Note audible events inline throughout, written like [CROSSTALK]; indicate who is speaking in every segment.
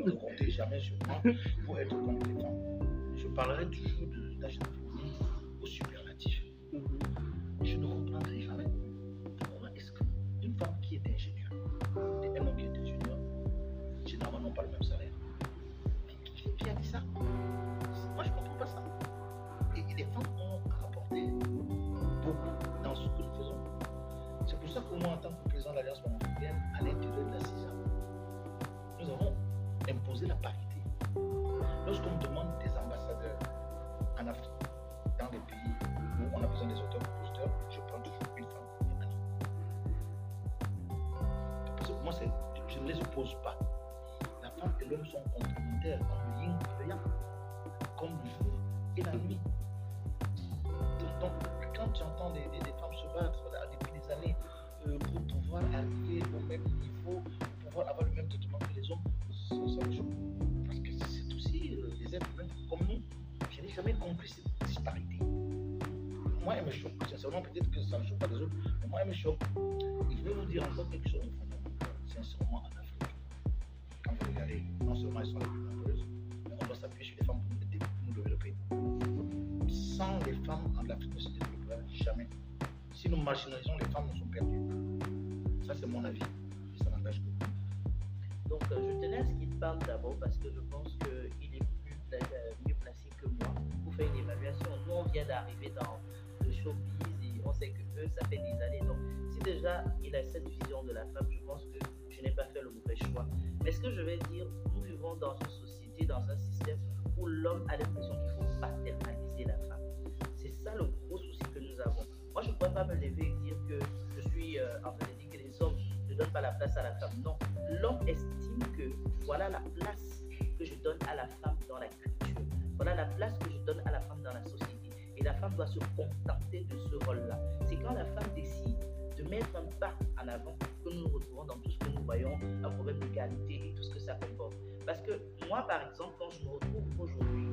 Speaker 1: ne comptez jamais sur moi pour être femmes. Je parlerai toujours de Lorsqu'on me demande des ambassadeurs en Afrique, dans les pays où on a besoin des auteurs-compositeurs, je prends toujours une femme. Parce que moi, je ne les oppose pas. La femme et l'homme sont complémentaires, comme le comme le jour et la nuit. Donc, quand j'entends des, des- femmes se battre depuis des années euh, pour pouvoir arriver au même cette disparité. Moi, elle me choque. Sincèrement, peut-être que ça ne choque pas les autres, mais moi, elle me choque. Et je vais vous dire encore quelque chose. Sincèrement, en Afrique, quand vous regardez, non seulement elles sont les plus nombreuses, mais on doit s'appuyer sur les femmes pour nous, développer. Sans les femmes, en Afrique ne se développera jamais. Si nous marginalisons les femmes, nous sommes perdus. Ça, c'est mon avis. Et ça n'engage que moi.
Speaker 2: Donc, euh, je tenais à ce qu'il parle d'abord parce que je pense qu'il est plus mieux faire une évaluation. Nous, on vient d'arriver dans le showbiz et on sait que eux, ça fait des années. Donc, si déjà il a cette vision de la femme, je pense que je n'ai pas fait le mauvais choix. Mais ce que je vais dire, nous vivons dans une société, dans un système où l'homme a l'impression qu'il faut paternaliser la femme. C'est ça le gros souci que nous avons. Moi, je ne pourrais pas me lever et dire que je suis euh, en train de dire que les hommes ne donnent pas la place à la femme. Non, l'homme estime que voilà la place que je donne à la femme dans la culture. Voilà la place que à la femme dans la société. Et la femme doit se contenter de ce rôle-là. C'est quand la femme décide de mettre un pas en avant que nous nous retrouvons dans tout ce que nous voyons, un problème d'égalité et tout ce que ça comporte. Parce que moi, par exemple, quand je me retrouve aujourd'hui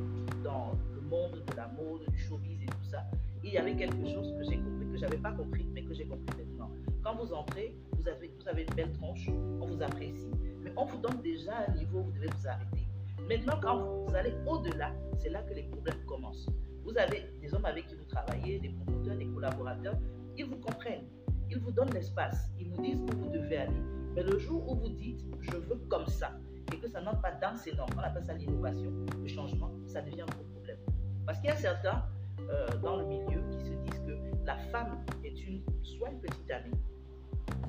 Speaker 2: dans le monde de la mode, du showbiz et tout ça, il y avait quelque chose que j'ai compris, que je n'avais pas compris, mais que j'ai compris maintenant. Quand vous entrez, vous avez, vous avez une belle tronche, on vous apprécie, mais on vous donne déjà un niveau où vous devez vous arrêter. Maintenant, quand vous allez au-delà, c'est là que les problèmes commencent. Vous avez des hommes avec qui vous travaillez, des promoteurs, des collaborateurs, ils vous comprennent, ils vous donnent l'espace, ils vous disent où vous devez aller. Mais le jour où vous dites je veux comme ça et que ça n'entre pas dans ces normes, on appelle ça l'innovation, le changement, ça devient un gros problème. Parce qu'il y a certains euh, dans le milieu qui se disent que la femme est une, soit une petite amie,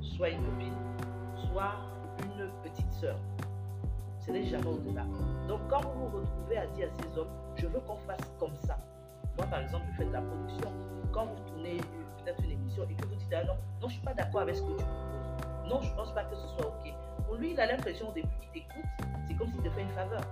Speaker 2: soit une copine, soit une petite sœur. Ce n'est jamais au-delà. Donc quand vous vous retrouvez à dire à ces hommes, je veux qu'on fasse comme ça. Moi par exemple, je fais de la production. Quand vous tournez peut-être une émission et que vous dites, ah non, non, je ne suis pas d'accord avec ce que tu proposes. Non, je ne pense pas que ce soit OK. Pour lui, il a l'impression au début qu'il t'écoute, c'est comme s'il te fait une faveur.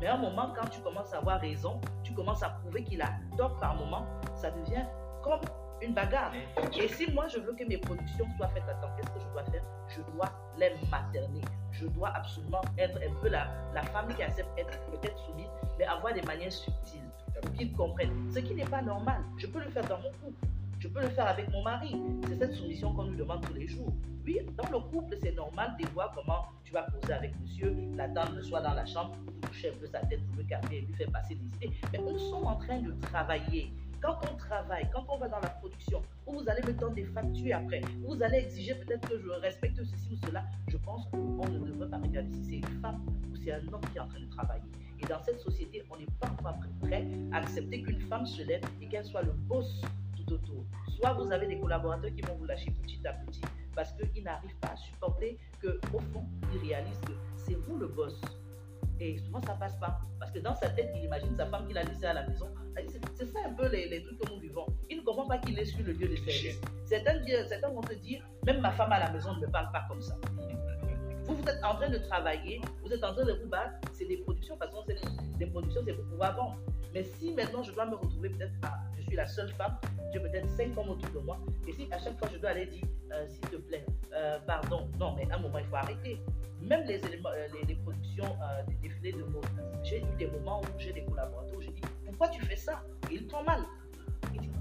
Speaker 2: Mais à un moment, quand tu commences à avoir raison, tu commences à prouver qu'il a tort par moment, ça devient comme une bagarre. Et si moi je veux que mes productions soient faites à temps, qu'est-ce que je dois faire? Je dois les materner. Je dois absolument être un peu la, la femme qui accepte d'être peut-être soumise, mais avoir des manières subtiles pour qu'ils comprennent. Ce qui n'est pas normal. Je peux le faire dans mon couple. Je peux le faire avec mon mari. C'est cette soumission qu'on nous demande tous les jours. Oui, dans le couple, c'est normal de voir comment tu vas poser avec monsieur, la dame soit dans la chambre, vous touchez un peu sa tête pour le calmer et lui faire passer des idées. Mais nous sommes en train de travailler. Quand on travaille, quand on va dans la production, où vous allez me donner des factures après, où vous allez exiger peut-être que je respecte ceci ou cela, je pense qu'on ne devrait pas regarder si c'est une femme ou c'est un homme qui est en train de travailler. Et dans cette société, on n'est pas encore prêt à accepter qu'une femme se lève et qu'elle soit le boss tout autour. Soit vous avez des collaborateurs qui vont vous lâcher petit à petit parce qu'ils n'arrivent pas à supporter qu'au fond, ils réalisent que c'est vous le boss. Et souvent, ça passe pas. Parce que dans sa tête, il imagine sa femme qu'il a laissée à la maison. C'est c'est ça un peu les, les trucs que nous vivons. Il ne comprend pas qu'il est sur le lieu de service. Certains, certains vont te dire, même ma femme à la maison ne me parle pas comme ça. Vous, vous êtes en train de travailler, vous êtes en train de vous battre, c'est des productions, parce que c'est des productions, c'est pour pouvoir vendre. Mais si maintenant je dois me retrouver peut-être à, suis la seule femme, j'ai peut-être cinq hommes autour de moi, et si à chaque fois je dois aller dire, euh, s'il te plaît, euh, pardon, non, mais à un moment il faut arrêter. Même les, éléments, euh, les, productions des défilés de mode, j'ai eu des moments où j'ai des collaborateurs où je pourquoi tu fais ça? Il prend mal.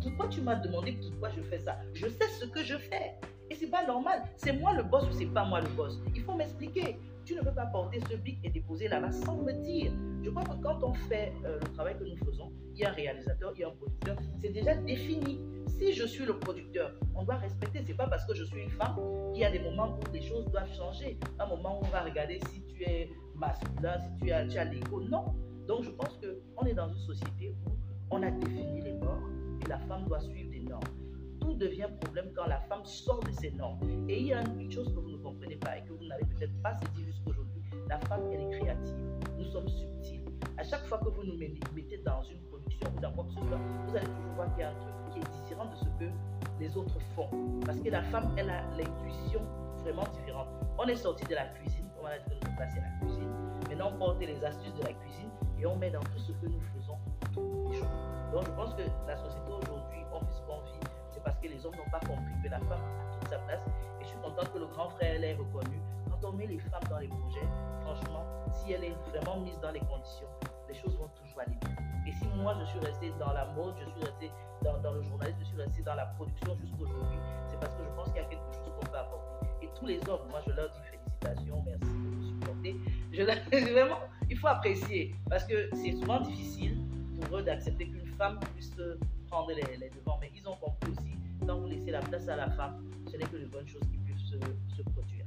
Speaker 2: Pourquoi tu m'as demandé pourquoi je fais ça? Je sais ce que je fais. Et c'est pas normal. C'est moi le boss ou c'est pas moi le boss? Il faut m'expliquer. Tu ne peux pas porter ce bic et déposer là-bas sans me dire. Je crois que quand on fait euh, le travail que nous faisons, il y a un réalisateur, il y a un producteur, c'est déjà défini. Si je suis le producteur, on doit respecter. C'est pas parce que je suis une femme qu'il y a des moments où les choses doivent changer. Un moment où on va regarder si tu es masculin, si tu as, tu as l'ego. Non. Donc je pense qu'on est dans une société où on a défini les bords et la femme doit suivre des normes tout devient problème quand la femme sort de ses normes. Et il y a une chose que vous ne comprenez pas et que vous n'avez peut-être pas saisi jusqu'aujourd'hui. La femme, elle est créative. Nous sommes subtils. À chaque fois que vous nous mettez dans une production ou dans quoi? Que ce soit, vous allez toujours voir qu'il y a un truc qui est différent de ce que les autres font. Parce que la femme, elle a l'intuition vraiment différente. On est sorti de la cuisine, on a dit que nous placer la cuisine. Maintenant, on porte les astuces de la cuisine et on met dans tout ce que nous faisons tous les jours. Donc, je pense que la société aujourd'hui, on fait ce qu'on vit parce que les hommes n'ont pas compris que la femme a toute sa place. Et je suis contente que le grand frère l'ait reconnu. Quand on met les femmes dans les projets, franchement, si elle est vraiment mise dans les conditions, les choses vont toujours aller bien. Et si moi je suis restée dans la mode, je suis restée dans, le journalisme, je suis restée dans la production jusqu'aujourd'hui, c'est parce que je pense qu'il y a quelque chose qu'on peut apporter. Et tous les hommes, moi je leur dis félicitations, merci de me supporter. Je [LAUGHS] vraiment, il faut apprécier parce que c'est souvent difficile pour eux d'accepter qu'une femme puisse prendre les, les devants. Mais ils ont compris aussi quand vous laissez la place à la femme, ce n'est que de bonnes choses qui peuvent se, se produire.